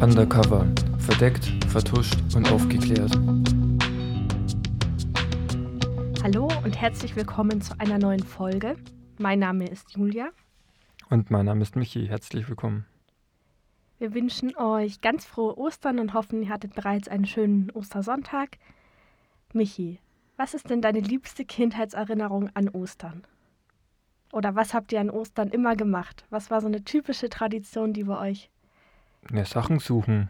Undercover. Verdeckt, vertuscht und aufgeklärt. Hallo und herzlich willkommen zu einer neuen Folge. Mein Name ist Julia. Und mein Name ist Michi. Herzlich willkommen. Wir wünschen euch ganz frohe Ostern und hoffen, ihr hattet bereits einen schönen Ostersonntag. Michi, was ist denn deine liebste Kindheitserinnerung an Ostern? Oder was habt ihr an Ostern immer gemacht? Was war so eine typische Tradition, die bei euch ja, Sachen suchen.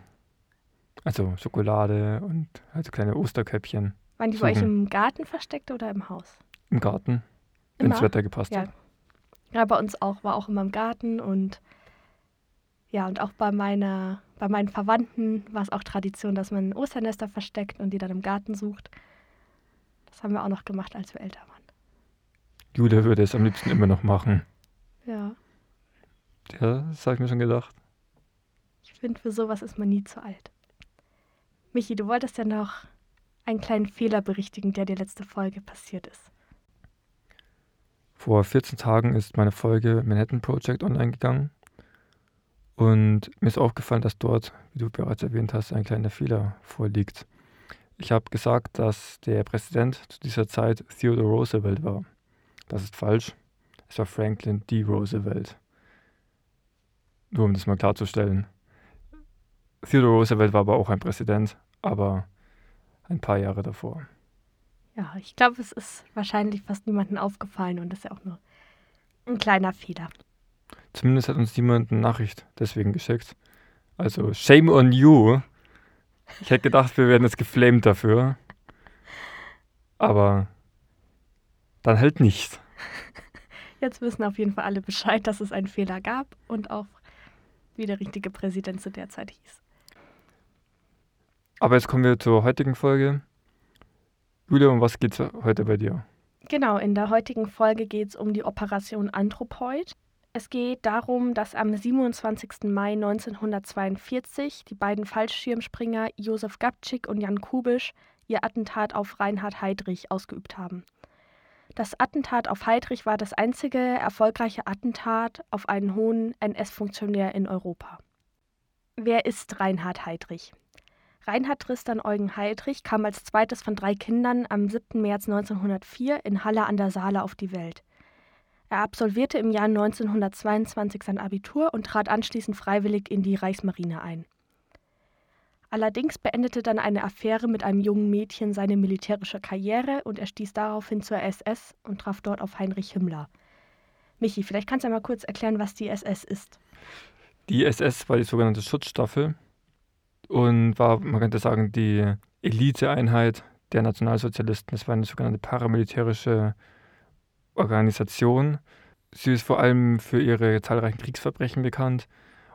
Also Schokolade und halt kleine Osterköpfchen. Waren die suchen. bei euch im Garten versteckt oder im Haus? Im Garten, wenn das? Wetter gepasst Ja. hat. Ja, bei uns auch, war auch immer im Garten und ja, und auch bei meiner, bei meinen Verwandten war es auch Tradition, dass man Osternester versteckt und die dann im Garten sucht. Das haben wir auch noch gemacht, als wir älter waren. Julia würde es am liebsten immer noch machen. Ja, Ja, das habe ich mir schon gedacht. ich finde, für sowas ist man nie zu alt. Michi, du wolltest ja noch einen kleinen Fehler berichtigen, der dir letzte Folge passiert ist. Vor 14 Tagen ist meine Folge Manhattan Project online gegangen. Und mir ist aufgefallen, dass dort, wie du bereits erwähnt hast, ein kleiner Fehler vorliegt. Ich habe gesagt, dass der Präsident zu dieser Zeit Theodore Roosevelt war. Das ist falsch. Es war Franklin D. Roosevelt. Nur um das mal klarzustellen. Theodore Roosevelt war aber auch ein Präsident, aber ein paar Jahre davor. Ja, ich glaube, es ist wahrscheinlich fast niemandem aufgefallen und das ist ja auch nur ein kleiner Fehler. Zumindest hat uns niemand eine Nachricht deswegen geschickt. Also, shame on you. Ich hätte gedacht, wir werden jetzt geflamed dafür. Aber dann halt nicht. Jetzt wissen auf jeden Fall alle Bescheid, dass es einen Fehler gab und auch wie der richtige Präsident zu der Zeit hieß. Aber jetzt kommen wir zur heutigen Folge. Julia, um was geht's heute bei dir? Genau, in der heutigen Folge geht es um die Operation Anthropoid. Es geht darum, dass am 27. Mai 1942 die beiden Fallschirmspringer Josef Gabczyk und Jan Kubisch ihr Attentat auf Reinhard Heydrich ausgeübt haben. Das Attentat auf Heydrich war das einzige erfolgreiche Attentat auf einen hohen NS-Funktionär in Europa. Wer ist Reinhard Heydrich? Reinhard Tristan Eugen Heydrich kam als zweites von drei Kindern am 7. März 1904 in Halle an der Saale auf die Welt. Er absolvierte im Jahr 1922 sein Abitur und trat anschließend freiwillig in die Reichsmarine ein. Allerdings beendete dann eine Affäre mit einem jungen Mädchen seine militärische Karriere und er stieß daraufhin zur SS und traf dort auf Heinrich Himmler. Michi, vielleicht kannst du ja mal kurz erklären, was die SS ist. Die SS war die sogenannte Schutzstaffel und war, man könnte sagen, die Eliteeinheit der Nationalsozialisten. Es war eine sogenannte paramilitärische Organisation. Sie ist vor allem für ihre zahlreichen Kriegsverbrechen bekannt.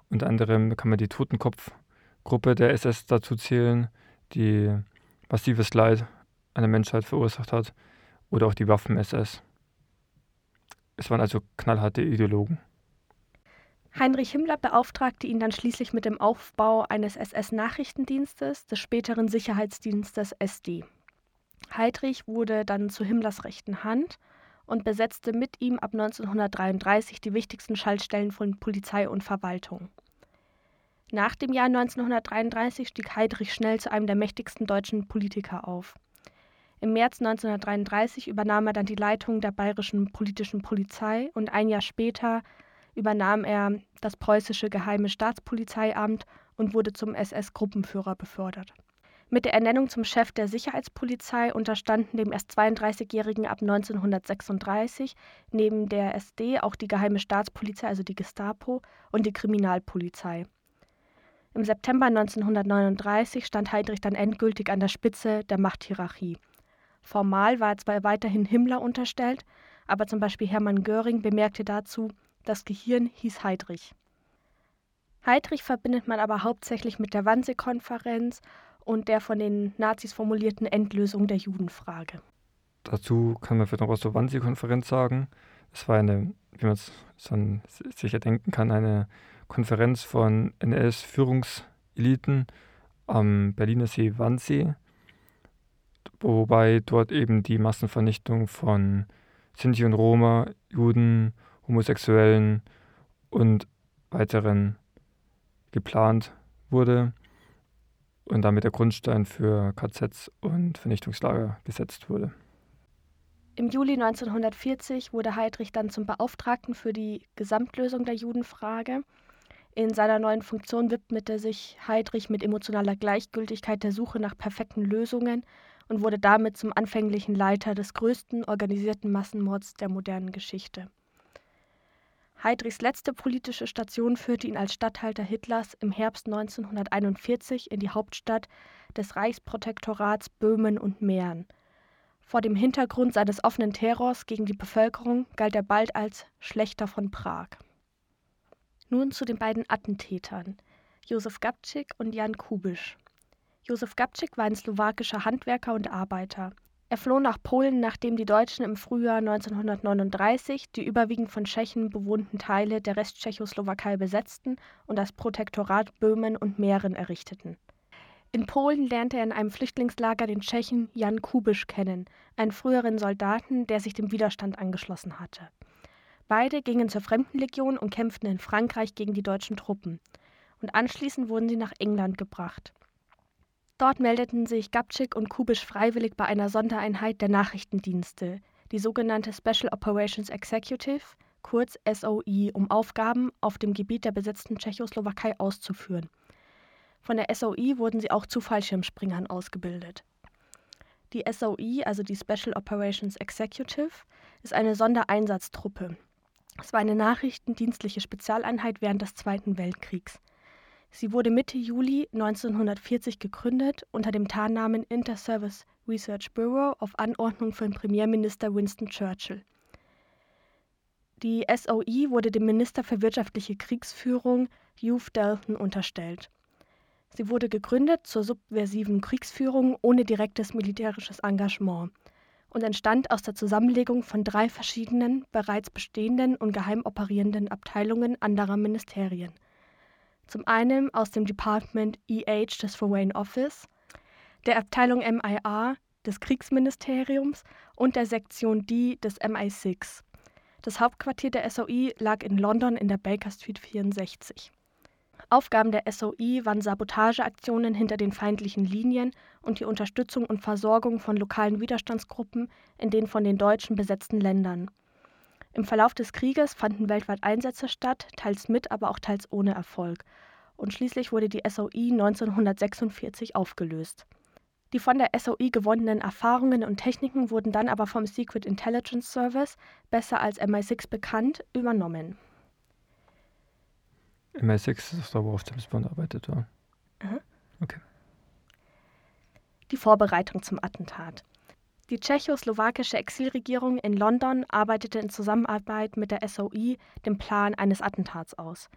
Unter anderem kann man die Totenkopfgruppe der SS dazu zählen, die massives Leid an der Menschheit verursacht hat. Oder auch die Waffen-SS. Es waren also knallharte Ideologen. Heinrich Himmler beauftragte ihn dann schließlich mit dem Aufbau eines SS-Nachrichtendienstes, des späteren Sicherheitsdienstes SD. Heydrich wurde dann zu Himmlers rechten Hand und besetzte mit ihm ab 1933 die wichtigsten Schaltstellen von Polizei und Verwaltung. Nach dem Jahr 1933 stieg Heydrich schnell zu einem der mächtigsten deutschen Politiker auf. Im März 1933 übernahm er dann die Leitung der bayerischen politischen Polizei und ein Jahr später übernahm er das preußische geheime Staatspolizeiamt und wurde zum SS-Gruppenführer befördert. Mit der Ernennung zum Chef der Sicherheitspolizei unterstanden dem erst 32-Jährigen ab 1936 neben der SD auch die geheime Staatspolizei, also die Gestapo, und die Kriminalpolizei. Im September 1939 stand Heydrich dann endgültig an der Spitze der Machthierarchie. Formal war er zwar weiterhin Himmler unterstellt, aber zum Beispiel Hermann Göring bemerkte dazu, das Gehirn hieß Heydrich. Heydrich verbindet man aber hauptsächlich mit der Wannsee-Konferenz und der von den Nazis formulierten Endlösung der Judenfrage. Dazu kann man vielleicht noch was zur Wannsee-Konferenz sagen. Es war eine, wie man es schon sicher denken kann, eine Konferenz von NS-Führungseliten am Berliner See Wannsee, wobei dort eben die Massenvernichtung von Sinti und Roma, Juden, Homosexuellen und weiteren geplant wurde und damit der Grundstein für KZs und Vernichtungslager gesetzt wurde. Im Juli 1940 wurde Heydrich dann zum Beauftragten für die Gesamtlösung der Judenfrage. In seiner neuen Funktion widmete sich Heydrich mit emotionaler Gleichgültigkeit der Suche nach perfekten Lösungen und wurde damit zum anfänglichen Leiter des größten organisierten Massenmords der modernen Geschichte. Heydrichs letzte politische Station führte ihn als Statthalter Hitlers im Herbst 1941 in die Hauptstadt des Reichsprotektorats Böhmen und Mähren. Vor dem Hintergrund seines offenen Terrors gegen die Bevölkerung galt er bald als Schlechter von Prag. Nun zu den beiden Attentätern, Josef Gabčík und Jan Kubisch. Josef Gabčík war ein slowakischer Handwerker und Arbeiter. Er floh nach Polen, nachdem die Deutschen im Frühjahr 1939 die überwiegend von Tschechen bewohnten Teile der Resttschechoslowakei besetzten und das Protektorat Böhmen und Mähren errichteten. In Polen lernte er in einem Flüchtlingslager den Tschechen Jan Kubisch kennen, einen früheren Soldaten, der sich dem Widerstand angeschlossen hatte. Beide gingen zur Fremdenlegion und kämpften in Frankreich gegen die deutschen Truppen. Und anschließend wurden sie nach England gebracht. Dort meldeten sich Gabčík und Kubisch freiwillig bei einer Sondereinheit der Nachrichtendienste, die sogenannte Special Operations Executive, kurz SOE, um Aufgaben auf dem Gebiet der besetzten Tschechoslowakei auszuführen. Von der SOE wurden sie auch zu Fallschirmspringern ausgebildet. Die SOE, also die Special Operations Executive, ist eine Sondereinsatztruppe. Es war eine nachrichtendienstliche Spezialeinheit während des Zweiten Weltkriegs. Sie wurde Mitte Juli 1940 gegründet unter dem Tarnnamen Inter-Service Research Bureau auf Anordnung von Premierminister Winston Churchill. Die SOE wurde dem Minister für wirtschaftliche Kriegsführung Hugh Dalton unterstellt. Sie wurde gegründet zur subversiven Kriegsführung ohne direktes militärisches Engagement und entstand aus der Zusammenlegung von drei verschiedenen, bereits bestehenden und geheim operierenden Abteilungen anderer Ministerien – zum einen aus dem Department EH des Foreign Office, der Abteilung MIR des Kriegsministeriums und der Sektion D des MI6. Das Hauptquartier der SOE lag in London in der Baker Street 64. Aufgaben der SOE waren Sabotageaktionen hinter den feindlichen Linien und die Unterstützung und Versorgung von lokalen Widerstandsgruppen in den von den Deutschen besetzten Ländern. Im Verlauf des Krieges fanden weltweit Einsätze statt, teils mit, aber auch teils ohne Erfolg. Und schließlich wurde die SOE 1946 aufgelöst. Die von der SOE gewonnenen Erfahrungen und Techniken wurden dann aber vom Secret Intelligence Service, besser als MI6 bekannt, übernommen. MI6 ist das, worauf James Bond arbeitet, oder? Mhm. Okay. Die Vorbereitung zum Attentat. Die tschechoslowakische Exilregierung in London arbeitete in Zusammenarbeit mit der SOE den Plan eines Attentats aus.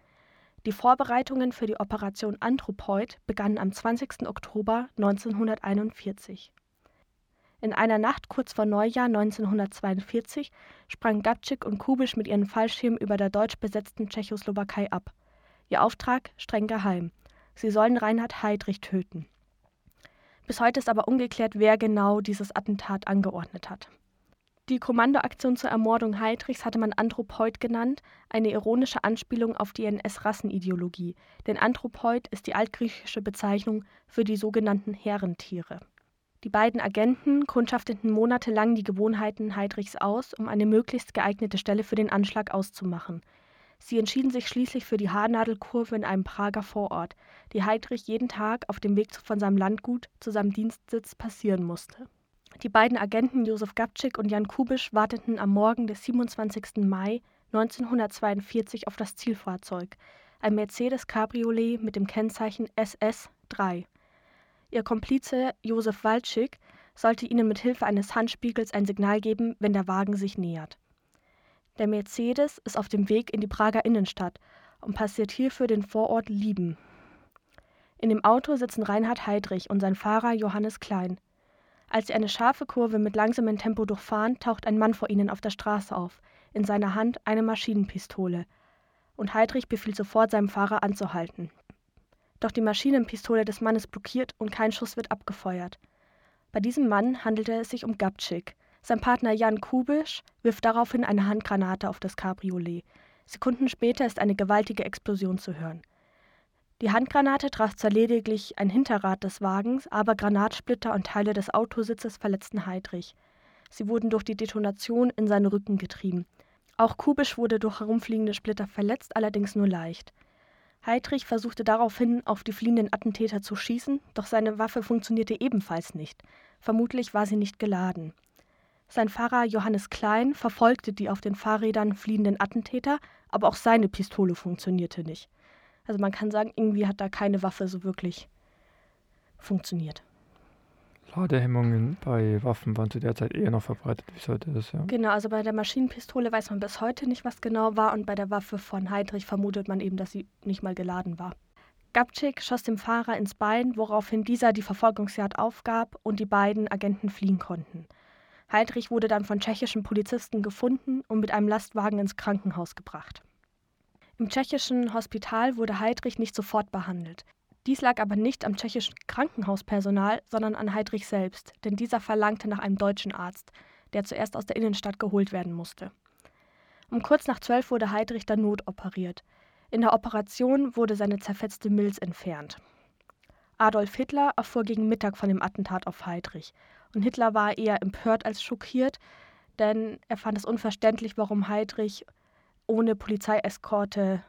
Die Vorbereitungen für die Operation Anthropoid begannen am 20. Oktober 1941. In einer Nacht kurz vor Neujahr 1942 sprang Gabčík und Kubisch mit ihren Fallschirmen über der deutsch besetzten Tschechoslowakei ab. Ihr Auftrag streng geheim. Sie sollen Reinhard Heydrich töten. Bis heute ist aber ungeklärt, wer genau dieses Attentat angeordnet hat. Die Kommandoaktion zur Ermordung Heydrichs hatte man Anthropoid genannt, eine ironische Anspielung auf die NS-Rassenideologie, denn Anthropoid ist die altgriechische Bezeichnung für die sogenannten Herrentiere. Die beiden Agenten kundschafteten monatelang die Gewohnheiten Heydrichs aus, um eine möglichst geeignete Stelle für den Anschlag auszumachen. Sie entschieden sich schließlich für die Haarnadelkurve in einem Prager Vorort, die Heydrich jeden Tag auf dem Weg von seinem Landgut zu seinem Dienstsitz passieren musste. Die beiden Agenten Josef Gabčík und Jan Kubisch warteten am Morgen des 27. Mai 1942 auf das Zielfahrzeug, ein Mercedes Cabriolet mit dem Kennzeichen SS3. Ihr Komplize Josef Walczyk sollte ihnen mit Hilfe eines Handspiegels ein Signal geben, wenn der Wagen sich nähert. Der Mercedes ist auf dem Weg in die Prager Innenstadt und passiert hierfür den Vorort Lieben. In dem Auto sitzen Reinhard Heydrich und sein Fahrer Johannes Klein. Als sie eine scharfe Kurve mit langsamem Tempo durchfahren, taucht ein Mann vor ihnen auf der Straße auf, in seiner Hand eine Maschinenpistole. Und Heydrich befiehlt sofort seinem Fahrer anzuhalten. Doch die Maschinenpistole des Mannes blockiert und kein Schuss wird abgefeuert. Bei diesem Mann handelte es sich um Gabčík, Sein Partner Jan Kubisch wirft daraufhin eine Handgranate auf das Cabriolet. Sekunden später ist eine gewaltige Explosion zu hören. Die Handgranate traf zwar lediglich ein Hinterrad des Wagens, aber Granatsplitter und Teile des Autositzes verletzten Heidrich. Sie wurden durch die Detonation in seinen Rücken getrieben. Auch Kubisch wurde durch herumfliegende Splitter verletzt, allerdings nur leicht. Heidrich versuchte daraufhin, auf die fliehenden Attentäter zu schießen, doch seine Waffe funktionierte ebenfalls nicht. Vermutlich war sie nicht geladen. Sein Fahrer Johannes Klein verfolgte die auf den Fahrrädern fliehenden Attentäter, aber auch seine Pistole funktionierte nicht. Also man kann sagen, irgendwie hat da keine Waffe so wirklich funktioniert. Ladehemmungen bei Waffen waren zu der Zeit eher noch verbreitet, wie es heute ist. Ja. Genau, also bei der Maschinenpistole weiß man bis heute nicht, was genau war und bei der Waffe von Heydrich vermutet man eben, dass sie nicht mal geladen war. Gabczyk schoss dem Fahrer ins Bein, woraufhin dieser die Verfolgungsjagd aufgab und die beiden Agenten fliehen konnten. Heidrich wurde dann von tschechischen Polizisten gefunden und mit einem Lastwagen ins Krankenhaus gebracht. Im tschechischen Hospital wurde Heidrich nicht sofort behandelt. Dies lag aber nicht am tschechischen Krankenhauspersonal, sondern an Heidrich selbst, denn dieser verlangte nach einem deutschen Arzt, der zuerst aus der Innenstadt geholt werden musste. Um kurz nach zwölf wurde Heidrich dann notoperiert. In der Operation wurde seine zerfetzte Milz entfernt. Adolf Hitler erfuhr gegen Mittag von dem Attentat auf Heidrich und Hitler war eher empört als schockiert, denn er fand es unverständlich, warum Heydrich ohne Polizeieskorte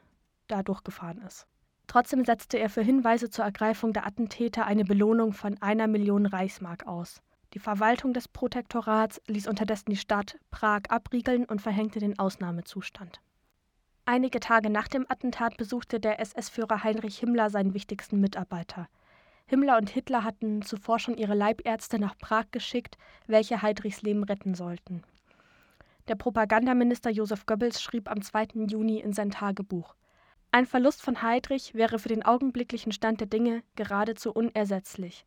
da durchgefahren ist. Trotzdem setzte er für Hinweise zur Ergreifung der Attentäter eine Belohnung von einer Million Reichsmark aus. Die Verwaltung des Protektorats ließ unterdessen die Stadt Prag abriegeln und verhängte den Ausnahmezustand. Einige Tage nach dem Attentat besuchte der SS-Führer Heinrich Himmler seinen wichtigsten Mitarbeiter. Himmler und Hitler hatten zuvor schon ihre Leibärzte nach Prag geschickt, welche Heydrichs Leben retten sollten. Der Propagandaminister Josef Goebbels schrieb am 2. Juni in sein Tagebuch: Ein Verlust von Heydrich wäre für den augenblicklichen Stand der Dinge geradezu unersetzlich.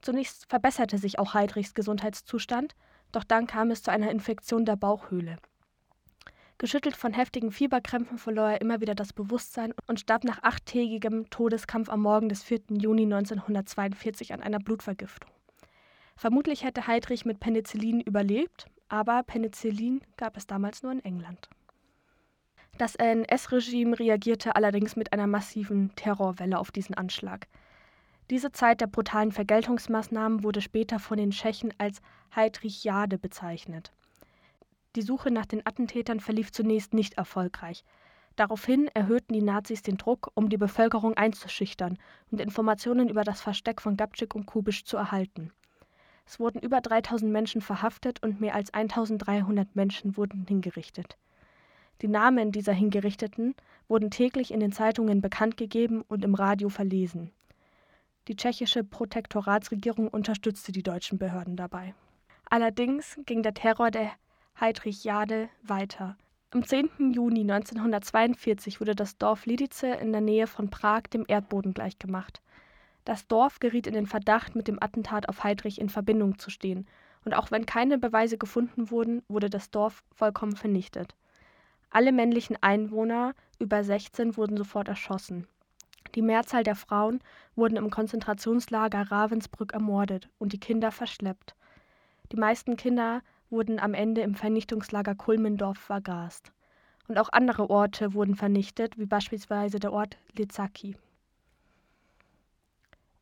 Zunächst verbesserte sich auch Heydrichs Gesundheitszustand, doch dann kam es zu einer Infektion der Bauchhöhle. Geschüttelt von heftigen Fieberkrämpfen verlor er immer wieder das Bewusstsein und starb nach achttägigem Todeskampf am Morgen des 4. Juni 1942 an einer Blutvergiftung. Vermutlich hätte Heydrich mit Penicillin überlebt, aber Penicillin gab es damals nur in England. Das NS-Regime reagierte allerdings mit einer massiven Terrorwelle auf diesen Anschlag. Diese Zeit der brutalen Vergeltungsmaßnahmen wurde später von den Tschechen als Heydrich-Jade bezeichnet. Die Suche nach den Attentätern verlief zunächst nicht erfolgreich. Daraufhin erhöhten die Nazis den Druck, um die Bevölkerung einzuschüchtern und Informationen über das Versteck von Gabczyk und Kubisch zu erhalten. Es wurden über 3000 Menschen verhaftet und mehr als 1300 Menschen wurden hingerichtet. Die Namen dieser Hingerichteten wurden täglich in den Zeitungen bekannt gegeben und im Radio verlesen. Die tschechische Protektoratsregierung unterstützte die deutschen Behörden dabei. Allerdings ging der Terror der Heidrich Jade weiter. Am 10. Juni 1942 wurde das Dorf Lidice in der Nähe von Prag dem Erdboden gleichgemacht. Das Dorf geriet in den Verdacht, mit dem Attentat auf Heidrich in Verbindung zu stehen, und auch wenn keine Beweise gefunden wurden, wurde das Dorf vollkommen vernichtet. Alle männlichen Einwohner über 16 wurden sofort erschossen. Die Mehrzahl der Frauen wurden im Konzentrationslager Ravensbrück ermordet und die Kinder verschleppt. Die meisten Kinder wurden am Ende im Vernichtungslager Kulmendorf vergast. Und auch andere Orte wurden vernichtet, wie beispielsweise der Ort Lizaki.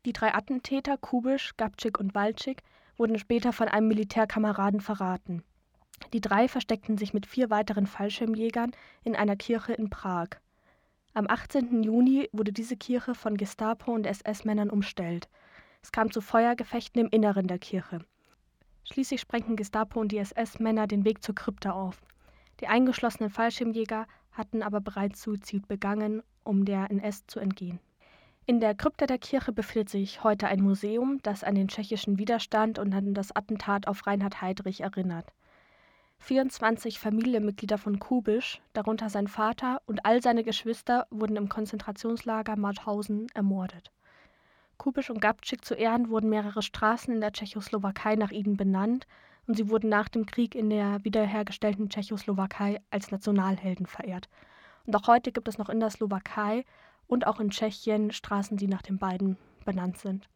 Die drei Attentäter Kubisch, Gabczyk und Walczyk wurden später von einem Militärkameraden verraten. Die drei versteckten sich mit vier weiteren Fallschirmjägern in einer Kirche in Prag. Am 18. Juni wurde diese Kirche von Gestapo und SS-Männern umstellt. Es kam zu Feuergefechten im Inneren der Kirche. Schließlich sprengten Gestapo und die SS-Männer den Weg zur Krypta auf. Die eingeschlossenen Fallschirmjäger hatten aber bereits Suizid begangen, um der NS zu entgehen. In der Krypta der Kirche befindet sich heute ein Museum, das an den tschechischen Widerstand und an das Attentat auf Reinhard Heydrich erinnert. 24 Familienmitglieder von Kubisch, darunter sein Vater und all seine Geschwister, wurden im Konzentrationslager Mauthausen ermordet. Kubisch und Gabczyk zu Ehren wurden mehrere Straßen in der Tschechoslowakei nach ihnen benannt und sie wurden nach dem Krieg in der wiederhergestellten Tschechoslowakei als Nationalhelden verehrt. Und auch heute gibt es noch in der Slowakei und auch in Tschechien Straßen, die nach den beiden benannt sind.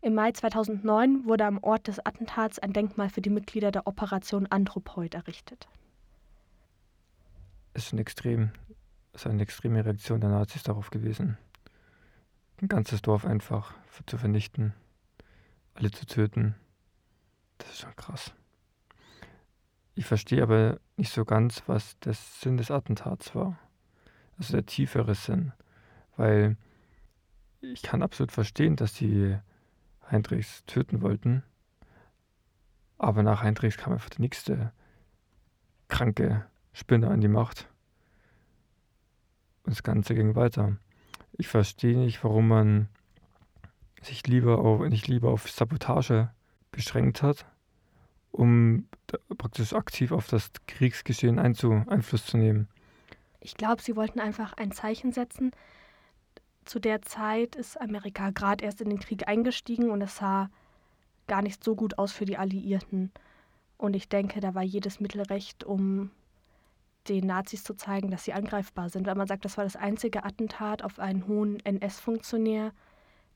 Im Mai 2009 wurde am Ort des Attentats ein Denkmal für die Mitglieder der Operation Anthropoid errichtet. Es ist ein extrem, ist eine extreme Reaktion der Nazis darauf gewesen. Ein ganzes Dorf einfach zu vernichten, alle zu töten. Das ist schon krass. Ich verstehe aber nicht so ganz, was der Sinn des Attentats war. Also der tiefere Sinn. Weil ich kann absolut verstehen, dass die Heinrichs töten wollten. Aber nach Heinrichs kam einfach der nächste kranke Spinner an die Macht. Und das Ganze ging weiter. Ich verstehe nicht, warum man sich lieber auf, nicht lieber auf Sabotage beschränkt hat, um praktisch aktiv auf das Kriegsgeschehen Einzu Einfluss zu nehmen. Ich glaube, sie wollten einfach ein Zeichen setzen. Zu der Zeit ist Amerika gerade erst in den Krieg eingestiegen und es sah gar nicht so gut aus für die Alliierten. Und ich denke, da war jedes Mittel recht, um den Nazis zu zeigen, dass sie angreifbar sind. Weil man sagt, das war das einzige Attentat auf einen hohen NS-Funktionär,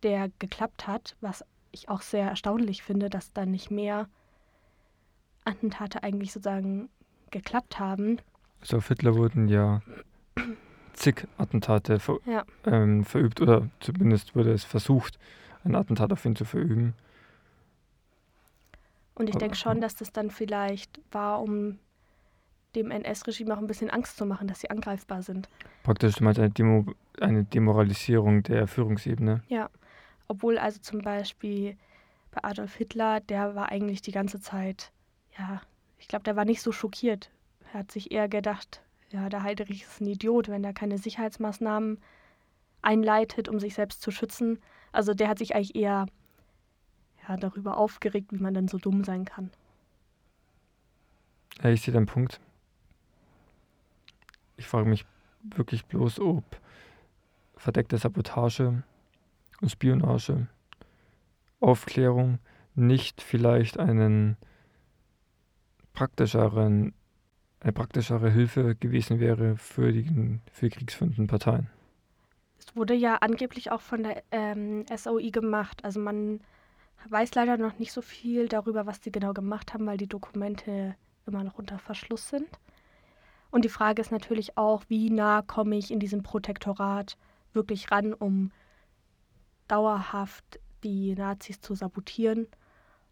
der geklappt hat, was ich auch sehr erstaunlich finde, dass da nicht mehr Attentate eigentlich sozusagen geklappt haben. Also auf Hitler wurden ja zig Attentate ver ja. ähm, verübt oder zumindest wurde es versucht, ein Attentat auf ihn zu verüben. Und ich denke schon, dass das dann vielleicht war, um dem NS-Regime auch ein bisschen Angst zu machen, dass sie angreifbar sind. Praktisch meinst eine, Demo eine Demoralisierung der Führungsebene. Ja, obwohl also zum Beispiel bei Adolf Hitler, der war eigentlich die ganze Zeit ja, ich glaube, der war nicht so schockiert. Er hat sich eher gedacht, ja, der Heidrich ist ein Idiot, wenn er keine Sicherheitsmaßnahmen einleitet, um sich selbst zu schützen. Also der hat sich eigentlich eher ja, darüber aufgeregt, wie man dann so dumm sein kann. Ja, ich sehe den Punkt. Ich frage mich wirklich bloß, ob verdeckte Sabotage und Spionage, Aufklärung nicht vielleicht einen praktischeren, eine praktischere Hilfe gewesen wäre für die, für die kriegsführenden Parteien. Es wurde ja angeblich auch von der ähm, SOI gemacht. Also man weiß leider noch nicht so viel darüber, was sie genau gemacht haben, weil die Dokumente immer noch unter Verschluss sind. Und die Frage ist natürlich auch, wie nah komme ich in diesem Protektorat wirklich ran, um dauerhaft die Nazis zu sabotieren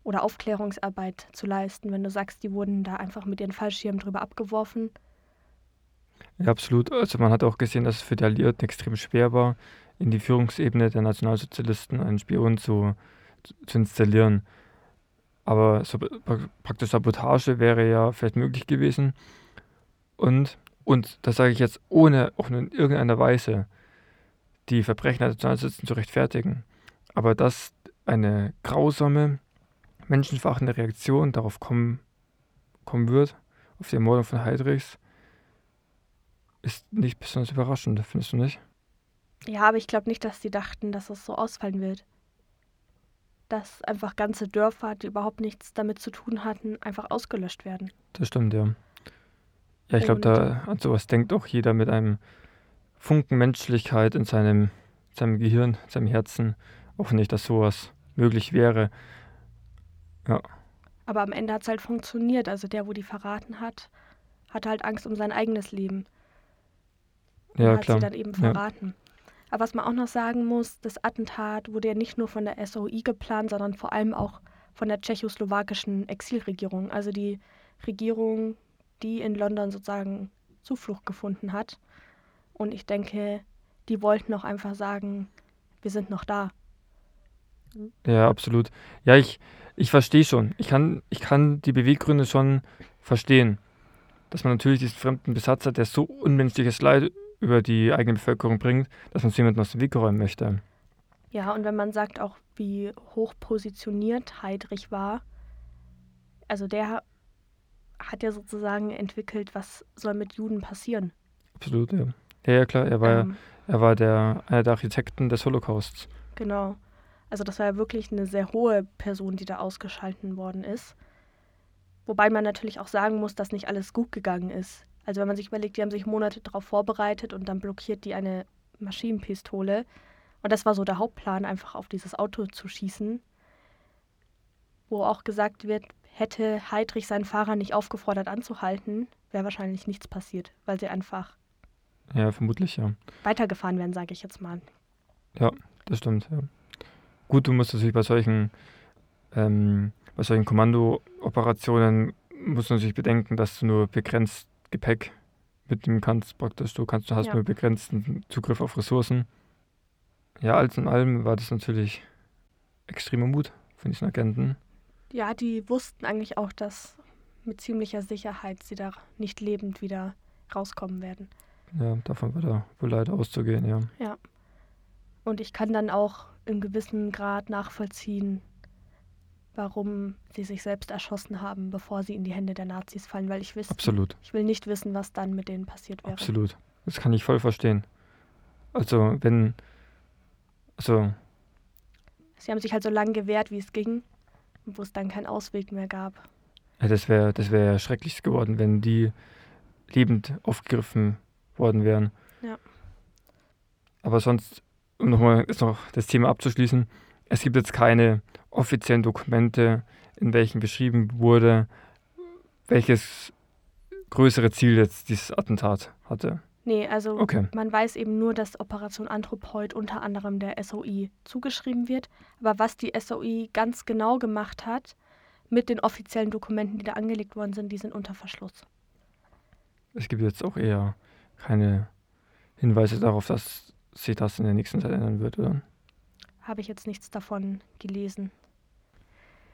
oder Aufklärungsarbeit zu leisten, wenn du sagst, die wurden da einfach mit ihren Fallschirmen drüber abgeworfen. Ja, absolut. Also man hat auch gesehen, dass es für die Alliierten extrem schwer war, in die Führungsebene der Nationalsozialisten einen Spion zu, zu installieren. Aber so praktisch Sabotage wäre ja vielleicht möglich gewesen. Und, und das sage ich jetzt ohne auch in irgendeiner Weise die Verbrechen der Nationalsozialisten zu rechtfertigen. Aber dass eine grausame menschenverachtende Reaktion darauf kommen, kommen wird, auf die Ermordung von Heidrichs, ist nicht besonders überraschend, findest du nicht? Ja, aber ich glaube nicht, dass die dachten, dass es so ausfallen wird. Dass einfach ganze Dörfer, die überhaupt nichts damit zu tun hatten, einfach ausgelöscht werden. Das stimmt, ja. Ja, ich glaube, da an sowas denkt auch jeder mit einem Funken Menschlichkeit in seinem, seinem Gehirn, in seinem Herzen. Auch nicht, dass sowas möglich wäre. Ja. Aber am Ende hat es halt funktioniert. Also der, wo die verraten hat, hatte halt Angst um sein eigenes Leben. Ja, hat klar. sie dann eben verraten. Ja. Aber was man auch noch sagen muss, das Attentat wurde ja nicht nur von der SOI geplant, sondern vor allem auch von der tschechoslowakischen Exilregierung. Also die Regierung, die in London sozusagen Zuflucht gefunden hat. Und ich denke, die wollten auch einfach sagen, wir sind noch da. Ja, absolut. Ja, ich, ich verstehe schon. Ich kann, ich kann die Beweggründe schon verstehen. Dass man natürlich diesen fremden Besatzer, der so unmenschliches Leid über die eigene Bevölkerung bringt, dass man es jemandem aus dem Weg räumen möchte. Ja, und wenn man sagt auch, wie hoch positioniert Heidrich war, also der hat ja sozusagen entwickelt, was soll mit Juden passieren. Absolut, ja. Ja, ja klar, er war, ähm, er war der, einer der Architekten des Holocausts. Genau. Also das war ja wirklich eine sehr hohe Person, die da ausgeschalten worden ist. Wobei man natürlich auch sagen muss, dass nicht alles gut gegangen ist. Also wenn man sich überlegt, die haben sich Monate darauf vorbereitet und dann blockiert die eine Maschinenpistole. Und das war so der Hauptplan, einfach auf dieses Auto zu schießen. wo auch gesagt wird, hätte Heidrich seinen Fahrer nicht aufgefordert anzuhalten, wäre wahrscheinlich nichts passiert, weil sie einfach Ja, vermutlich, ja. weitergefahren wären, sage ich jetzt mal. Ja, das stimmt, ja. Gut, du musst natürlich bei solchen, ähm, bei solchen Kommandooperationen musst du natürlich bedenken, dass du nur begrenzt Gepäck mitnehmen kannst, praktisch. Du kannst, du hast Ja. nur begrenzten Zugriff auf Ressourcen. Ja, alles in allem war das natürlich extremer Mut von diesen Agenten. Ja, die wussten eigentlich auch, dass mit ziemlicher Sicherheit sie da nicht lebend wieder rauskommen werden. Ja, davon war da wohl leider auszugehen, ja. Und ich kann dann auch im gewissen Grad nachvollziehen, warum sie sich selbst erschossen haben, bevor sie in die Hände der Nazis fallen, weil ich wüsste, Absolut, ich will nicht wissen, was dann mit denen passiert wäre. absolut. Das kann ich voll verstehen. Also, wenn, also, Sie haben sich halt so lange gewehrt, wie es ging, wo es dann keinen Ausweg mehr gab. Ja, das wäre das wär schrecklich geworden, wenn die lebend aufgegriffen worden wären. Ja. Aber sonst, um nochmal jetzt noch das Thema abzuschließen, es gibt jetzt keine offiziellen Dokumente, in welchen beschrieben wurde, welches größere Ziel jetzt dieses Attentat hatte. Nee, also Okay, man weiß eben nur, dass Operation Anthropoid unter anderem der SOI zugeschrieben wird. Aber was die SOI ganz genau gemacht hat, mit den offiziellen Dokumenten, die da angelegt worden sind, die sind unter Verschluss. es gibt jetzt auch eher keine Hinweise darauf, dass sich das in der nächsten Zeit ändern wird, oder? Habe ich jetzt nichts davon gelesen.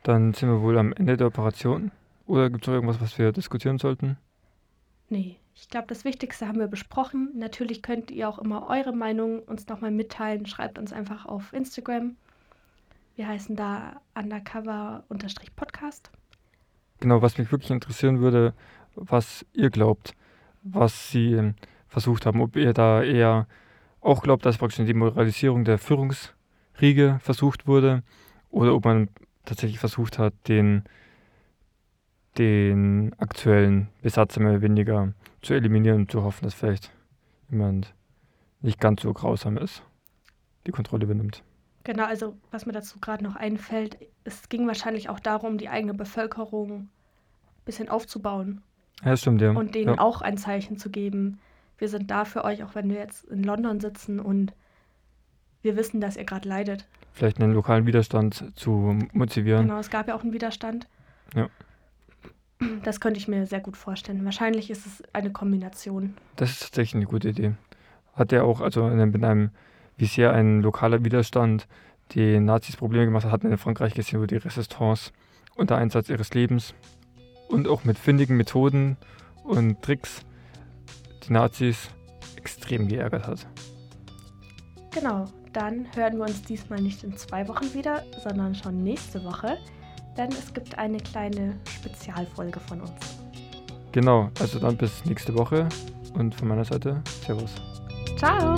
Dann sind wir wohl am Ende der Operation. Oder gibt es noch irgendwas, was wir diskutieren sollten? Nee, ich glaube, das Wichtigste haben wir besprochen. Natürlich könnt ihr auch immer eure Meinung uns nochmal mitteilen. Schreibt uns einfach auf Instagram. Wir heißen da undercover-podcast. Genau, was mich wirklich interessieren würde, was ihr glaubt, was sie ähm, versucht haben. Ob ihr da eher auch glaubt, dass praktisch eine Demoralisierung der Führungsriege versucht wurde oder ob man tatsächlich versucht hat, den, den aktuellen Besatzer mehr oder weniger zu eliminieren und zu hoffen, dass vielleicht jemand nicht ganz so grausam ist, die Kontrolle übernimmt. Genau, also was mir dazu gerade noch einfällt, es ging wahrscheinlich auch darum, die eigene Bevölkerung ein bisschen aufzubauen Ja, stimmt, ja. und denen ja. auch ein Zeichen zu geben. Wir sind da für euch, auch wenn wir jetzt in London sitzen und wir wissen, dass ihr gerade leidet. Vielleicht einen lokalen Widerstand zu motivieren. Genau, es gab ja auch einen Widerstand. Ja. Das könnte ich mir sehr gut vorstellen. Wahrscheinlich ist es eine Kombination. Das ist tatsächlich eine gute Idee. Hat er auch, also in einem, in einem wie sehr ein lokaler Widerstand den Nazis Probleme gemacht hat, hat man in Frankreich gesehen, wo die Resistance unter Einsatz ihres Lebens und auch mit findigen Methoden und Tricks die Nazis extrem geärgert hat. Genau, dann hören wir uns diesmal nicht in zwei Wochen wieder, sondern schon nächste Woche, denn es gibt eine kleine Spezialfolge von uns. Genau, also dann bis nächste Woche und von meiner Seite Servus. Ciao!